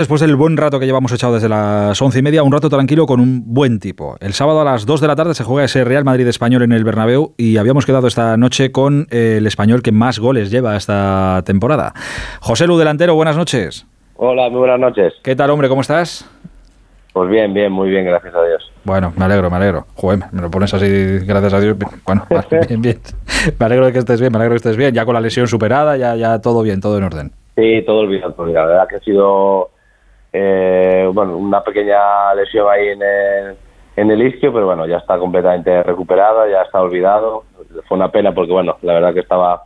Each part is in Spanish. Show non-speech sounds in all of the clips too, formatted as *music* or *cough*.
Después del buen rato que llevamos echado desde las once y media, un rato tranquilo con un buen tipo. El sábado a las 2 de la tarde se juega ese Real Madrid español en el Bernabéu y habíamos quedado esta noche con el español que más goles lleva esta temporada. José Lu, delantero, buenas noches. Hola, muy buenas noches. ¿Qué tal, hombre? ¿Cómo estás? Pues bien, bien, muy bien, gracias a Dios. Bueno, me alegro, me alegro. Joder, me lo pones así, gracias a Dios. Bueno, *laughs* bien, bien. Me alegro de que estés bien, me alegro de que estés bien. Ya con la lesión superada, ya, ya todo bien, todo en orden. Sí, todo olvidado. La verdad que ha sido eh, bueno, una pequeña lesión ahí en el, en isquio, pero bueno, ya está completamente recuperada, ya está olvidado. Fue una pena porque, bueno, la verdad que estaba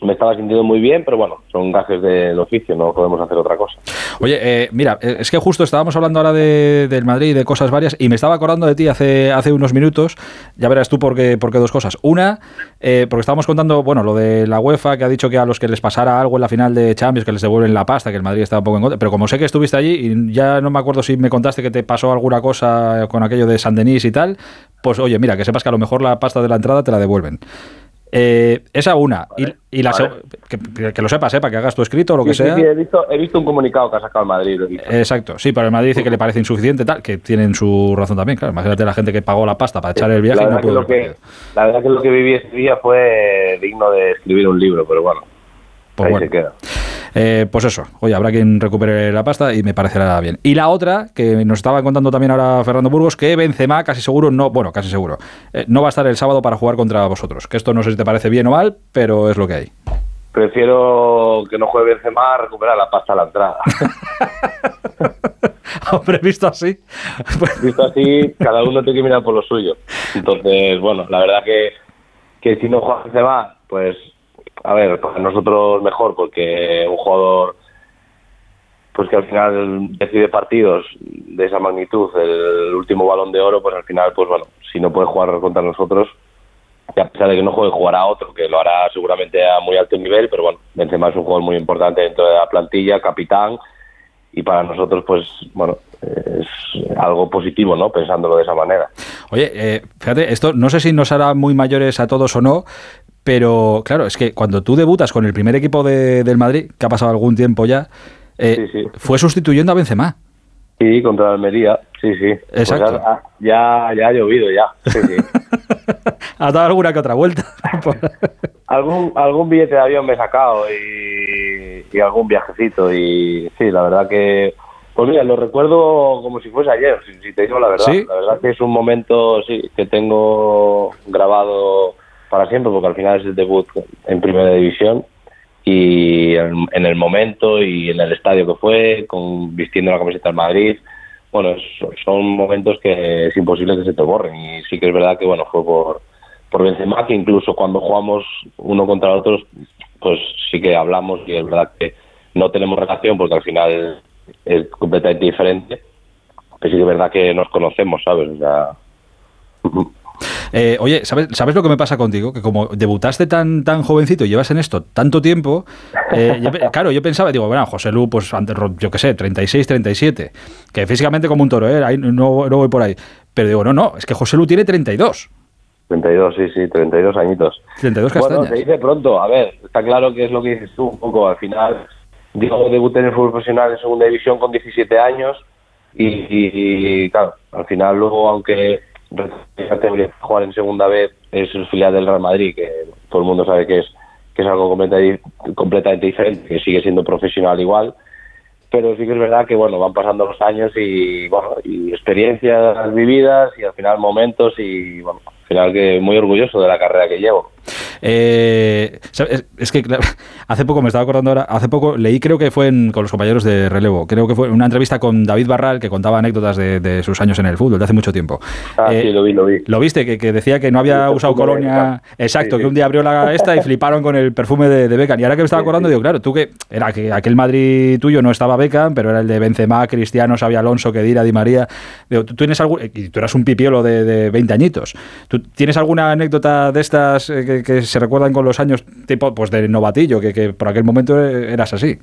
me estaba sintiendo muy bien, pero bueno, son gajes del oficio, no podemos hacer otra cosa. Oye, eh, mira, eh, es que justo estábamos hablando ahora de, del Madrid y de cosas varias, y me estaba acordando de ti hace, hace unos minutos, ya verás tú por qué, dos cosas. Una, eh, porque estábamos contando, bueno, lo de la UEFA, que ha dicho que a los que les pasara algo en la final de Champions, que les devuelven la pasta, que el Madrid estaba un poco en contra, pero como sé que estuviste allí, y ya no me acuerdo si me contaste que te pasó alguna cosa con aquello de San Denis y tal, pues oye, mira, que sepas que a lo mejor la pasta de la entrada te la devuelven. Eh, esa una. y, la que, lo sepas, ¿eh? para que hagas tu escrito o lo que sea. Sí, he, visto, he visto un comunicado que ha sacado el Madrid. Exacto, sí, pero el Madrid dice que le parece insuficiente, tal, que tienen su razón también. Claro, imagínate la gente que pagó la pasta para echar el viaje la y no pudo. Que, la verdad que lo que viví ese día fue digno de escribir un libro, pero bueno. Pues ahí se queda. Eh, pues eso, oye, habrá quien recupere la pasta y me parecerá bien. Y la otra, que nos estaba contando también ahora Fernando Burgos, que Benzema casi seguro, no, bueno, casi seguro, eh, no va a estar el sábado para jugar contra vosotros. Que esto no sé si te parece bien o mal, pero es lo que hay. Prefiero que no juegue Benzema a recuperar la pasta a la entrada. *laughs* Hombre, visto así. visto así, cada uno tiene que mirar por lo suyo. Entonces, bueno, la verdad que, que si no juega Benzema, pues a ver, para nosotros mejor, porque un jugador pues que al final decide partidos de esa magnitud, el último balón de oro, pues al final, pues bueno, si no puede jugar contra nosotros, y a pesar de que no juegue, jugará otro, que lo hará seguramente a muy alto nivel, pero bueno, Benzema es un jugador muy importante dentro de la plantilla, capitán, y para nosotros, pues bueno, es algo positivo, ¿no? Pensándolo de esa manera. Oye, eh, fíjate, esto no sé si nos hará muy mayores a todos o no, pero claro, es que cuando tú debutas con el primer equipo de, del Madrid, que ha pasado algún tiempo ya, eh, fue sustituyendo a Benzema. Sí, contra Almería, sí, sí. Pues Exacto. ya, ya, ha llovido, ya. Sí, sí. *laughs* ha dado alguna que otra vuelta. *laughs* algún, algún billete de avión me he sacado y, y, algún viajecito. Y sí, la verdad que. Pues mira, lo recuerdo como si fuese ayer, si, te digo la verdad. La verdad que es un momento sí, que tengo grabado para siempre, porque al final es el debut en primera división y en, el momento y en el estadio que fue, con vistiendo la camiseta del Madrid, bueno, son momentos que es imposible que se te borren y sí que es verdad que bueno fue por por Benzema que incluso cuando jugamos uno contra otros pues sí que hablamos y es verdad que no tenemos relación porque al final es completamente diferente pero sí que es verdad que nos conocemos sabes o sea eh, oye, ¿sabes, ¿sabes lo que me pasa contigo? Que como debutaste tan, tan jovencito y llevas en esto tanto tiempo, eh, *laughs* claro, yo pensaba, digo, bueno, José Lu, pues yo qué sé, 36, 37, que físicamente como un toro, ¿eh? Ahí no, no voy por ahí. Pero digo, no, no, es que José Lu tiene 32. 32, sí, sí, 32 añitos. 32 castañas. Bueno, te dice pronto, a ver, está claro que es lo que dices tú un poco, al final, digo, debuté en el fútbol profesional en segunda división con 17 años y claro, al final luego, aunque jugar en segunda vez es el filial del Real Madrid, que todo el mundo sabe que es que es algo completamente, completamente diferente, que sigue siendo profesional igual, pero sí que es verdad que bueno van pasando los años y bueno y experiencias vividas y al final momentos y bueno al final que muy orgulloso de la carrera que llevo eh, es que *laughs* hace poco me estaba acordando ahora, hace poco leí, creo que fue con los compañeros de relevo, creo que fue una entrevista con David Barral que contaba anécdotas de, sus años en el fútbol, de hace mucho tiempo. Ah, sí, lo vi, lo vi. ¿Lo viste? Que, decía que no había usado colonia. Exacto, que un día abrió la *laughs* esta y fliparon con el perfume de, de Beckham. Y ahora que me estaba acordando, digo, claro, tú que era que aquel Madrid tuyo no estaba Beckham, pero era el de Benzema, Cristiano, Xavi Alonso, Kedira, Di María. Digo, ¿tú tienes algún, y tú eras un pipiolo de, de 20 añitos. ¿Tú tienes alguna anécdota de estas eh, que, se recuerdan con los años tipo pues de novatillo, que, que por aquel momento eras así.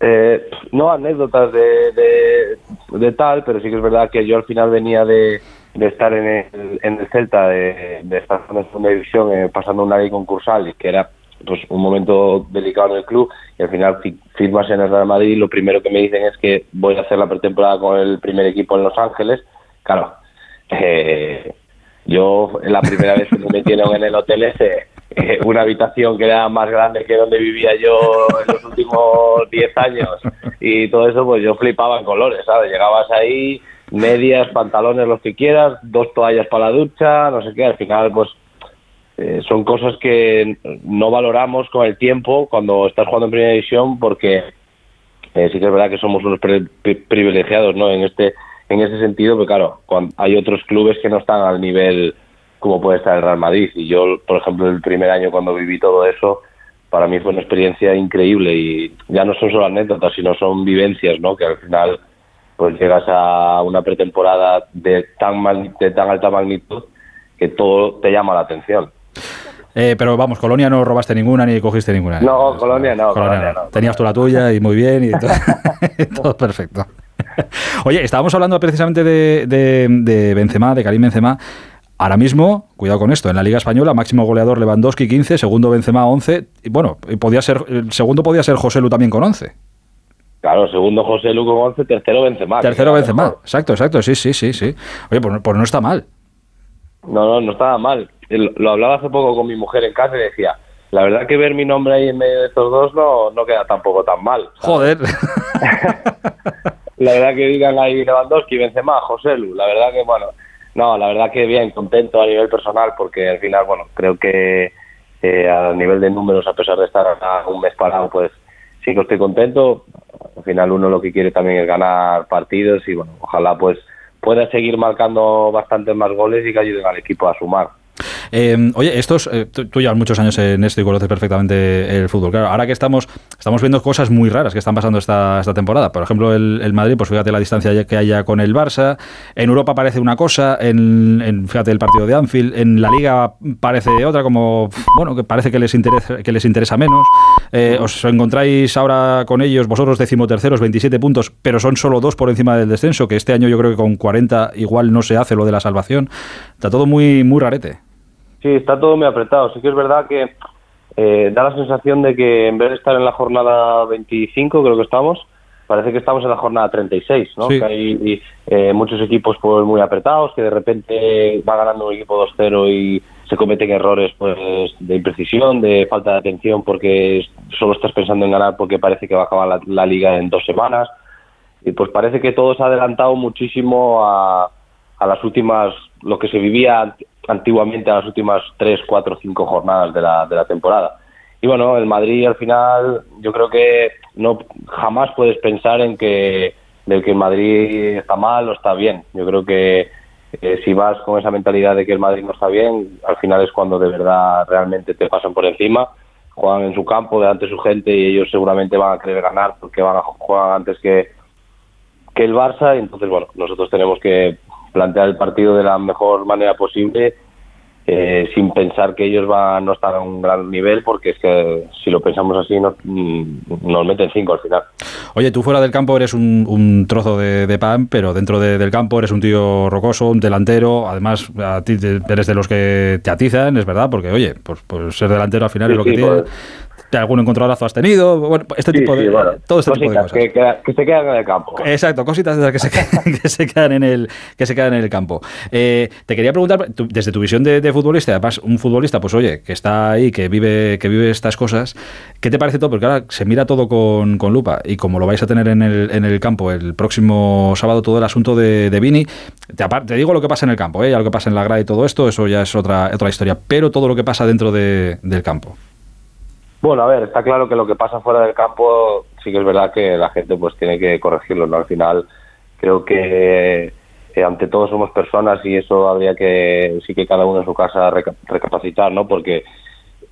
Eh, no anécdotas de, de, tal, pero sí que es verdad que yo al final venía de, de estar en el, en el Celta, de, estar en la segunda división, eh, pasando una ley concursal, y que era pues un momento delicado en el club y al final firmas en el Real Madrid lo primero que me dicen es que voy a hacer la pretemporada con el primer equipo en Los Ángeles. Claro, eh, yo la primera vez que me metieron en el hotel ese, eh, una habitación que era más grande que donde vivía yo en los últimos 10 años y todo eso, pues yo flipaba en colores, ¿sabes? Llegabas ahí, medias, pantalones, los que quieras, dos toallas para la ducha, no sé qué, al final pues eh, son cosas que no valoramos con el tiempo cuando estás jugando en primera división porque eh, sí que es verdad que somos unos privilegiados ¿no? en este en ese sentido, pero claro, cuando hay otros clubes que no están al nivel como puede estar el Real Madrid y yo, por ejemplo, el primer año cuando viví todo eso, para mí fue una experiencia increíble y ya no son solo anécdotas, sino son vivencias, ¿no? Que al final pues llegas a una pretemporada de tan, de tan alta magnitud que todo te llama la atención. Eh, pero vamos, Colonia no robaste ninguna ni cogiste ninguna. No, Colonia no. Colonia no. Tenías tú la tuya y muy bien y todo, *laughs* *laughs* perfecto. *laughs* Oye, estábamos hablando precisamente de, de, Benzema, de Karim Benzema. Ahora mismo, cuidado con esto, en la Liga Española, máximo goleador Lewandowski 15, segundo Benzema 11, y bueno, podía ser, el segundo podía ser José Lu también con 11. Claro, segundo José Lu con 11, tercero Benzema. Tercero Benzema, exacto, exacto, sí, sí, sí, sí. Oye, pues, pues no está mal. No, no, no estaba mal. Lo hablaba hace poco con mi mujer en casa y decía, la verdad que ver mi nombre ahí en medio de estos dos no, no queda tampoco tan mal. Joder. *laughs* la verdad que digan ahí Lewandowski, Benzema, José Lu, la verdad que bueno, no, la verdad que bien, contento a nivel personal porque al final, bueno, creo que eh, a nivel de números, a pesar de estar un mes parado, pues sí que estoy contento. Al final uno lo que quiere también es ganar partidos y bueno, ojalá pues pueda seguir marcando bastantes más goles y que ayuden al equipo a sumar. Eh, oye, estos, eh, tú, llevas muchos años en esto y conoces perfectamente el fútbol. Claro, ahora que estamos, estamos viendo cosas muy raras que están pasando esta, esta temporada. Por ejemplo, el, Madrid, pues fíjate la distancia que haya con el Barça. En Europa parece una cosa, en, fíjate el partido de Anfield. En la Liga parece otra, como, bueno, que parece que les interesa, que les interesa menos. Eh, os encontráis ahora con ellos, vosotros decimoterceros, 27 puntos, pero son solo dos por encima del descenso, que este año yo creo que con 40 igual no se hace lo de la salvación. Está todo muy, muy rarete. Sí, está todo muy apretado. Sí que es verdad que eh, da la sensación de que en vez de estar en la jornada 25, creo que estamos, parece que estamos en la jornada 36, ¿no? Que hay eh, muchos equipos pues muy apretados, que de repente va ganando un equipo 2-0 y se cometen errores pues de imprecisión, de falta de atención porque solo estás pensando en ganar porque parece que va a acabar la, liga en dos semanas. Y pues parece que todo se ha adelantado muchísimo a, a las últimas, lo que se vivía antiguamente a las últimas tres, cuatro, cinco jornadas de la, de la temporada. Y bueno, el Madrid al final yo creo que no jamás puedes pensar en que del que el Madrid está mal o está bien. Yo creo que eh, si vas con esa mentalidad de que el Madrid no está bien, al final es cuando de verdad realmente te pasan por encima. Juegan en su campo, delante de su gente y ellos seguramente van a querer ganar porque van a jugar antes que, que el Barça. Y entonces, bueno, nosotros tenemos que plantear el partido de la mejor manera posible eh, sin pensar que ellos van no estar a un gran nivel, porque es que si lo pensamos así nos, mm, nos meten cinco al final. Oye, tú fuera del campo eres un, trozo de, pan, pero dentro del campo eres un tío rocoso, un delantero, además a ti eres de los que te atizan, es verdad, porque oye, pues, pues ser delantero al final es lo que tiene. Algún encontronazo has tenido, bueno, este tipo de todo este tipo de cosas. Que, que, se quedan en el campo. Exacto, cositas de las que se, quedan, *laughs* que se quedan en el que se quedan en el campo. Eh, te quería preguntar desde tu visión de, futbolista, además un futbolista, pues oye, que está ahí, que vive que vive estas cosas, ¿qué te parece todo? Porque ahora se mira todo con, con lupa y como lo vais a tener en el, en el campo el próximo sábado todo el asunto de, de Vini, te, te, digo lo que pasa en el campo, ¿eh? ya lo que pasa en la grada y todo esto, eso ya es otra otra historia, pero todo lo que pasa dentro de, del campo. Bueno, a ver, está claro que lo que pasa fuera del campo sí que es verdad que la gente pues tiene que corregirlo, ¿no? Al final creo que eh, ante todo somos personas y eso habría que sí que cada uno en su casa recapacitar, ¿no? Porque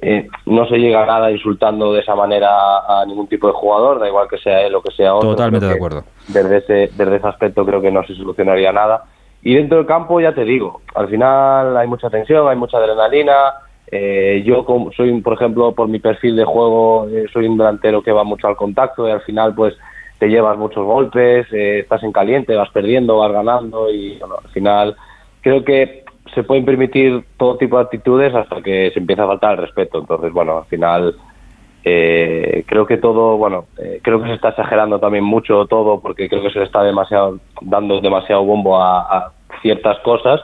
eh, no se llega a nada insultando de esa manera a ningún tipo de jugador, da igual que sea él o que sea otro. Totalmente de acuerdo. Desde ese, desde ese aspecto creo que no se solucionaría nada. Y dentro del campo ya te digo, al final hay mucha tensión, hay mucha adrenalina, eh, yo soy, por ejemplo, por mi perfil de juego, eh, soy un delantero que va mucho al contacto y al final pues te llevas muchos golpes, eh, estás en caliente, vas perdiendo, vas ganando y al final creo que se pueden permitir todo tipo de actitudes hasta que se empieza a faltar el respeto. Entonces, bueno, al final eh, creo que todo, bueno, creo que se está exagerando también mucho todo porque creo que se le está demasiado dando demasiado bombo a, ciertas cosas.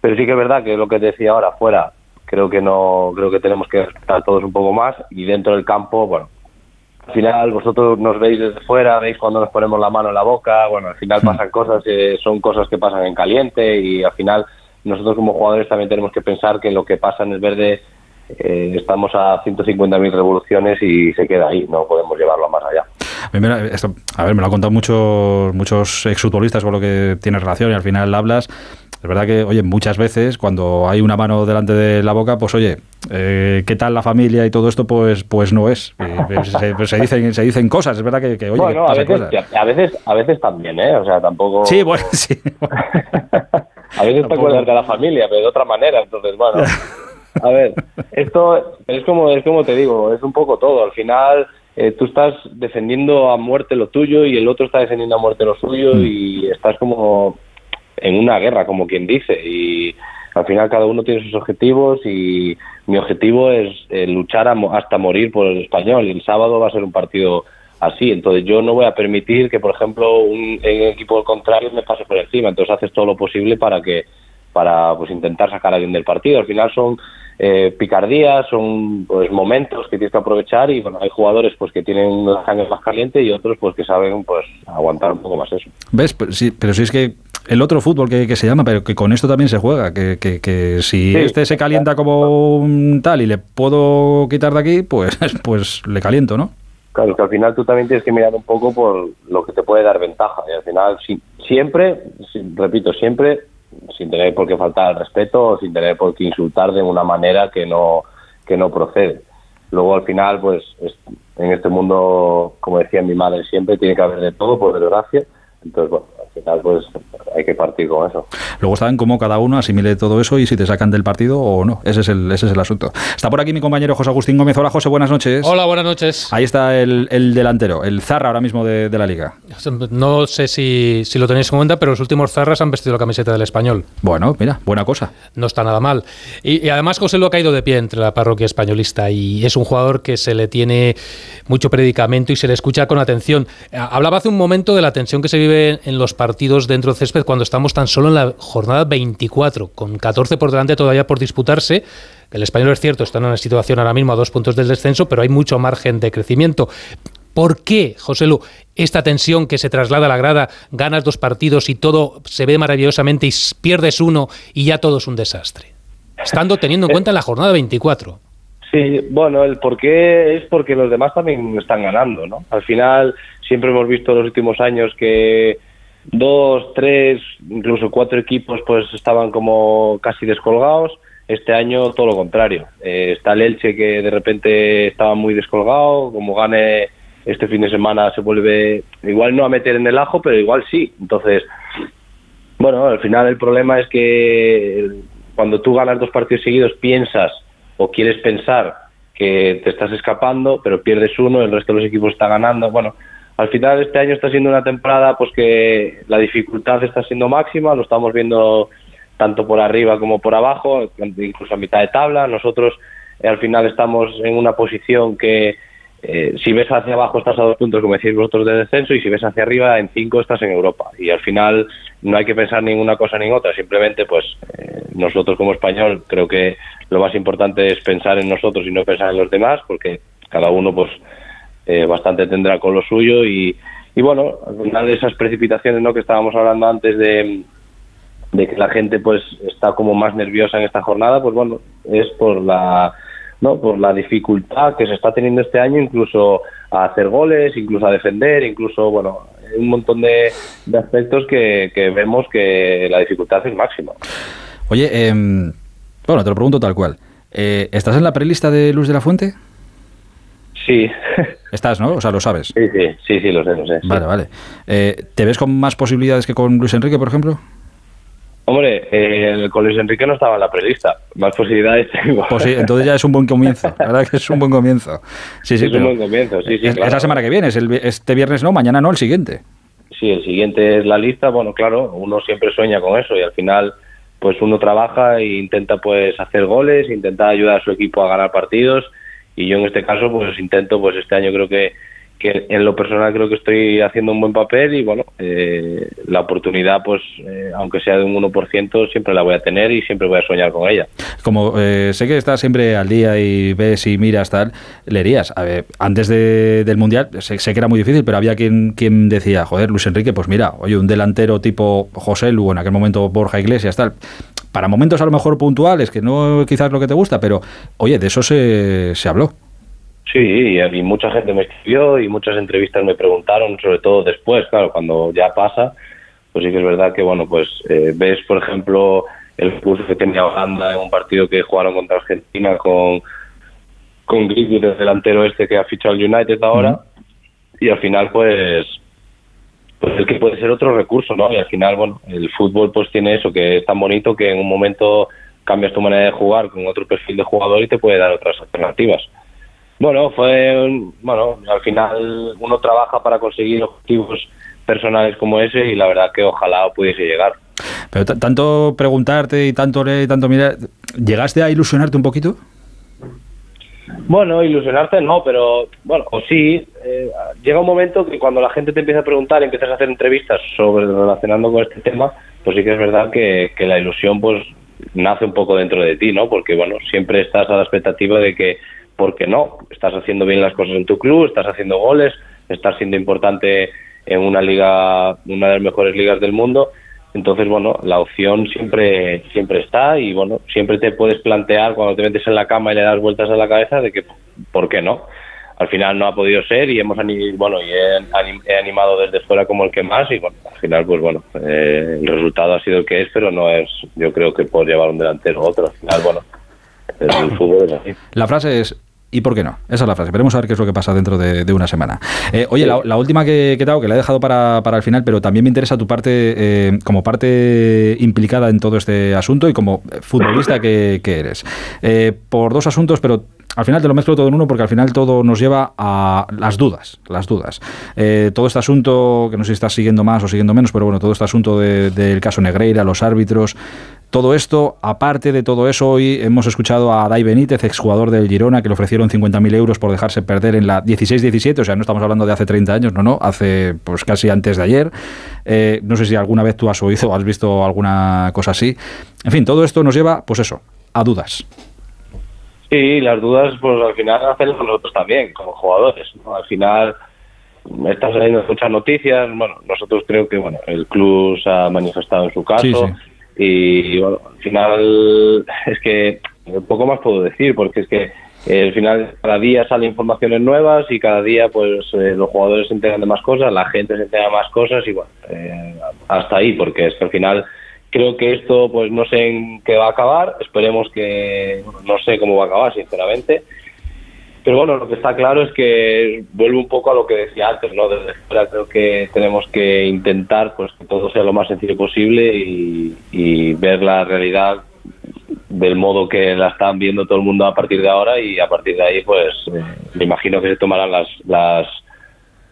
Pero sí que es verdad que lo que decía ahora, fuera, creo que no, creo que tenemos que respetar todos un poco más y dentro del campo, bueno, al final vosotros nos veis desde fuera, veis cuando nos ponemos la mano en la boca, bueno, al final hmm. pasan cosas, eh, son cosas que pasan en caliente y al final nosotros como jugadores también tenemos que pensar que lo que pasa en el verde eh, estamos a 150.000 revoluciones y se queda ahí, no podemos llevarlo más allá. A, ver, me lo han contado muchos, muchos exfutbolistas con lo que tiene relación y al final hablas. Es verdad que, oye, muchas veces cuando hay una mano delante de la boca, pues oye, eh, ¿qué tal la familia y todo esto? Pues pues no es. Eh, pues pues se, dicen, se dicen cosas, es verdad que, oye, bueno, a veces, a veces, a veces también, ¿eh? O sea, tampoco... Sí, bueno, *laughs* sí. *laughs* a veces te acuerdas de la familia, pero de otra manera, entonces, bueno... *laughs* A ver, esto es como, es como te digo, es un poco todo. Al final, eh, tú estás defendiendo a muerte lo tuyo y el otro está defendiendo a muerte lo suyo mm. y estás como en una guerra, como quien dice. Y al final cada uno tiene sus objetivos y mi objetivo es eh, luchar hasta morir por el español y el sábado va a ser un partido así. Entonces yo no voy a permitir que, por ejemplo, un, equipo contrario me pase por encima. Entonces haces todo lo posible para que para pues intentar sacar a alguien del partido. Al final son eh, picardías, son pues momentos que tienes que aprovechar y bueno, hay jugadores pues que tienen la sangre más caliente y otros pues que saben pues aguantar un poco más eso. ¿Ves? Pero sí, pero sí es que el otro fútbol que, se llama, pero que con esto también se juega, que, que, si este se calienta como un tal y le puedo quitar de aquí, pues, *laughs* pues le caliento, ¿no? Claro, que al final tú también tienes que mirar un poco por lo que te puede dar ventaja. Y al final, siempre, repito, siempre sin tener por qué faltar al respeto o sin tener por qué insultar de una manera que no, que no procede. Luego al final, pues en este mundo, como decía mi madre siempre, tiene que haber de todo, por desgracia. Entonces, bueno, final pues hay que partir con eso. Luego está en cómo cada uno asimile todo eso y si te sacan del partido o no. Ese es el, ese es el asunto. Está por aquí mi compañero José Agustín Gómez. Hola José, buenas noches. Hola, buenas noches. Ahí está el, delantero, el Zarra ahora mismo de, la liga. No sé si, lo tenéis en cuenta, pero los últimos Zarras han vestido la camiseta del español. Bueno, mira, buena cosa. No está nada mal. Y, además José lo ha caído de pie entre la parroquia españolista y es un jugador que se le tiene mucho predicamento y se le escucha con atención. Hablaba hace un momento de la tensión que se vive en los partidos dentro del césped cuando estamos tan solo en la jornada 24, con 14 por delante todavía por disputarse. El español es cierto, está en una situación ahora mismo a dos puntos del descenso, pero hay mucho margen de crecimiento. ¿Por qué, José Lu, esta tensión que se traslada a la grada, ganas dos partidos y todo se ve maravillosamente y pierdes uno y ya todo es un desastre? Estando teniendo en cuenta la jornada 24. Sí, bueno, el por qué es porque los demás también están ganando, ¿no? Al final siempre hemos visto en los últimos años que dos, tres, incluso cuatro equipos pues estaban como casi descolgados. Este año todo lo contrario. Eh, está el Elche que de repente estaba muy descolgado, como gane este fin de semana se vuelve igual no a meter en el ajo, pero igual sí. Entonces, bueno, al final el problema es que cuando tú ganas dos partidos seguidos piensas o quieres pensar que te estás escapando, pero pierdes uno, el resto de los equipos está ganando. Bueno, al final este año está siendo una temporada pues que la dificultad está siendo máxima, lo estamos viendo tanto por arriba como por abajo, incluso a mitad de tabla. Nosotros eh, al final estamos en una posición que eh, si ves hacia abajo estás a dos puntos, como decís vosotros, de descenso, y si ves hacia arriba en cinco estás en Europa. Y al final no hay que pensar ninguna cosa ni en otra, simplemente pues eh, nosotros como español creo que lo más importante es pensar en nosotros y no pensar en los demás, porque cada uno pues eh, bastante tendrá con lo suyo y, y bueno, final de esas precipitaciones ¿no? que estábamos hablando antes de, de que la gente pues está como más nerviosa en esta jornada, pues bueno, es por la no por la dificultad que se está teniendo este año incluso a hacer goles, incluso a defender, incluso bueno, un montón de, aspectos que, vemos que la dificultad es máxima. Oye, em, bueno, te lo pregunto tal cual. Eh, ¿Estás en la prelista de Luz de la Fuente? Sí. Estás, ¿no? O sea, lo sabes. Sí, sí, sí, sí lo sé, lo sé. Vale, vale. Eh, ¿Te ves con más posibilidades que con Luis Enrique, por ejemplo? Hombre, eh, con Luis Enrique no estaba en la prelista. Más posibilidades tengo. Pues sí, entonces ya es un buen comienzo. La verdad que es un buen comienzo. Sí, sí, es un buen comienzo, sí, semana que viene, es este viernes no, mañana no, el siguiente. Sí, el siguiente es la lista. Bueno, claro, uno siempre sueña con eso y al final pues uno trabaja e intenta pues hacer goles, intenta ayudar a su equipo a ganar partidos y yo en este caso pues intento pues este año creo que que en lo personal creo que estoy haciendo un buen papel y bueno, eh, la oportunidad pues eh, aunque sea de un 1% siempre la voy a tener y siempre voy a soñar con ella. Como eh, sé que estás siempre al día y ves y miras tal, leerías, a ver, antes del Mundial sé, que era muy difícil, pero había quien, quien decía, joder, Luis Enrique, pues mira, oye, un delantero tipo José Lu, en aquel momento Borja Iglesias, tal, para momentos a lo mejor puntuales, que no quizás lo que te gusta, pero oye, de eso se, se habló. Sí, y, mucha gente me escribió y muchas entrevistas me preguntaron, sobre todo después, claro, cuando ya pasa, pues sí que es verdad que, bueno, pues eh, ves, por ejemplo, el curso que tenía Holanda en un partido que jugaron contra Argentina con, con Griggs, el delantero este que ha fichado el United ahora, y al final, pues, pues el que puede ser otro recurso, ¿no? Y al final, bueno, el fútbol pues tiene eso, que es tan bonito que en un momento cambias tu manera de jugar con otro perfil de jugador y te puede dar otras alternativas. Bueno, fue, bueno, al final uno trabaja para conseguir objetivos personales como ese y la verdad que ojalá pudiese llegar. Pero tanto preguntarte y tanto leer y tanto mirar, ¿llegaste a ilusionarte un poquito? Bueno, ilusionarte no, pero bueno, o sí, eh, llega un momento que cuando la gente te empieza a preguntar empiezas a hacer entrevistas sobre relacionando con este tema, pues sí que es verdad que, que la ilusión pues nace un poco dentro de ti, ¿no? Porque bueno, siempre estás a la expectativa de que porque no, estás haciendo bien las cosas en tu club, estás haciendo goles, estás siendo importante en una liga, una de las mejores ligas del mundo. Entonces, bueno, la opción siempre siempre está y bueno, siempre te puedes plantear cuando te metes en la cama y le das vueltas a la cabeza de que ¿por qué no? Al final no ha podido ser y hemos bueno y he, animado desde fuera como el que más y bueno, al final pues bueno, eh, el resultado ha sido el que es, pero no es yo creo que por llevar un delantero otro. Al final, bueno, el fútbol es así. La frase es ¿Y por qué no? Esa es la frase. Veremos a ver qué es lo que pasa dentro de, una semana. Eh, oye, la, última que, que, te hago, que la he dejado para, para el final, pero también me interesa tu parte eh, como parte implicada en todo este asunto y como futbolista que, eres. Eh, por dos asuntos, pero al final te lo mezclo todo en uno porque al final todo nos lleva a las dudas, las dudas. todo este asunto, que no sé si estás siguiendo más o siguiendo menos, pero bueno, todo este asunto del caso Negreira, los árbitros, todo esto, aparte de todo eso, hoy hemos escuchado a Dai Benítez, exjugador del Girona, que le ofrecieron 50.000 euros por dejarse perder en la 16-17, o sea, no estamos hablando de hace 30 años, no, no, hace pues casi antes de ayer. Eh, no sé si alguna vez tú has oído o has visto alguna cosa así. En fin, todo esto nos lleva, pues eso, a dudas. Sí, las dudas, pues al final hacen nosotros también, como jugadores. Al final están saliendo muchas noticias. Bueno, nosotros creo que bueno, el club se ha manifestado en su caso. Y bueno, al final es que poco más puedo decir, porque es que eh, al final cada día salen informaciones nuevas y cada día pues eh, los jugadores se enteran de más cosas, la gente se entera de más cosas y bueno, eh, hasta ahí, porque es que al final creo que esto pues no sé en qué va a acabar, esperemos que no sé cómo va a acabar sinceramente pero bueno, lo que está claro es que vuelve un poco a lo que decía antes, ¿no? Desde fuera creo que tenemos que intentar pues que todo sea lo más sencillo posible y, ver la realidad del modo que la están viendo todo el mundo a partir de ahora y a partir de ahí pues eh, me imagino que se tomarán las, las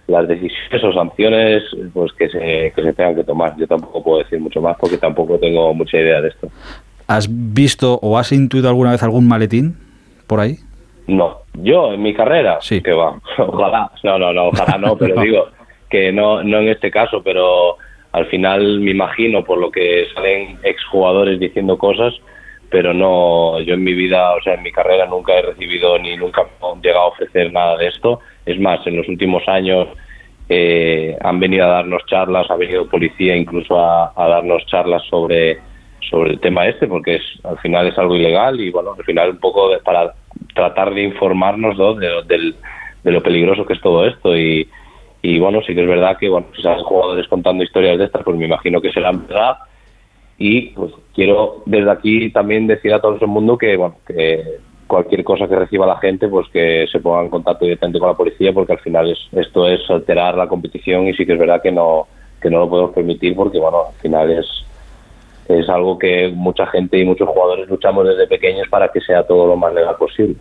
las decisiones o sanciones pues que se, que se tengan que tomar. Yo tampoco puedo decir mucho más porque tampoco tengo mucha idea de esto. ¿Has visto o has intuido alguna vez algún maletín por ahí? No, yo en mi carrera, sí. que va, *laughs* ojalá, no, no, no, ojalá no, pero *laughs* digo que no, no en este caso, pero al final me imagino por lo que salen exjugadores diciendo cosas, pero no, yo en mi vida, o sea, en mi carrera nunca he recibido ni nunca he llegado a ofrecer nada de esto. Es más, en los últimos años eh, han venido a darnos charlas, ha venido policía incluso a, darnos charlas sobre sobre el tema este, porque es al final es algo ilegal y bueno, al final un poco para tratar de informarnos de, lo peligroso que es todo esto. Y, y bueno, sí que es verdad que bueno, si se han jugadores contando historias de estas, pues me imagino que serán verdad y pues quiero desde aquí también decir a todo el mundo que bueno, que cualquier cosa que reciba la gente, pues que se ponga en contacto directamente con la policía, porque al final es, esto es alterar la competición y sí que es verdad que no que no lo podemos permitir porque bueno, al final es es algo que mucha gente y muchos jugadores luchamos desde pequeños para que sea todo lo más legal posible.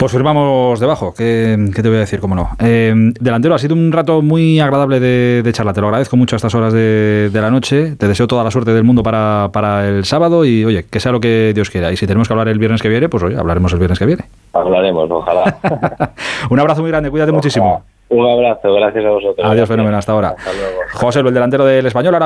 Pues firmamos debajo, ¿qué, te voy a decir? ¿Cómo no? Eh, delantero, ha sido un rato muy agradable de, de, charla, te lo agradezco mucho a estas horas de, la noche, te deseo toda la suerte del mundo para, para, el sábado y oye, que sea lo que Dios quiera. Y si tenemos que hablar el viernes que viene, pues oye, hablaremos el viernes que viene. Hablaremos, ojalá. *laughs* un abrazo muy grande, cuídate muchísimo. Un abrazo, gracias a vosotros. Adiós, fenómeno, hasta ahora. José, el delantero del español, ahora